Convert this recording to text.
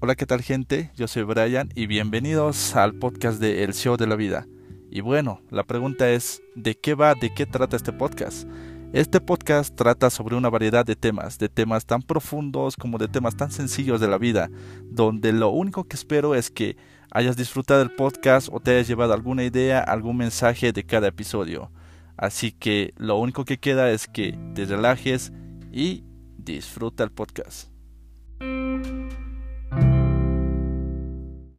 Hola, ¿qué tal gente? Yo soy Brian y bienvenidos al podcast de El Show de la Vida. Y bueno, la pregunta es, ¿de qué va, de qué trata este podcast? Este podcast trata sobre una variedad de temas, de temas tan profundos como de temas tan sencillos de la vida, donde lo único que espero es que hayas disfrutado el podcast o te hayas llevado alguna idea, algún mensaje de cada episodio. Así que lo único que queda es que te relajes y disfruta el podcast.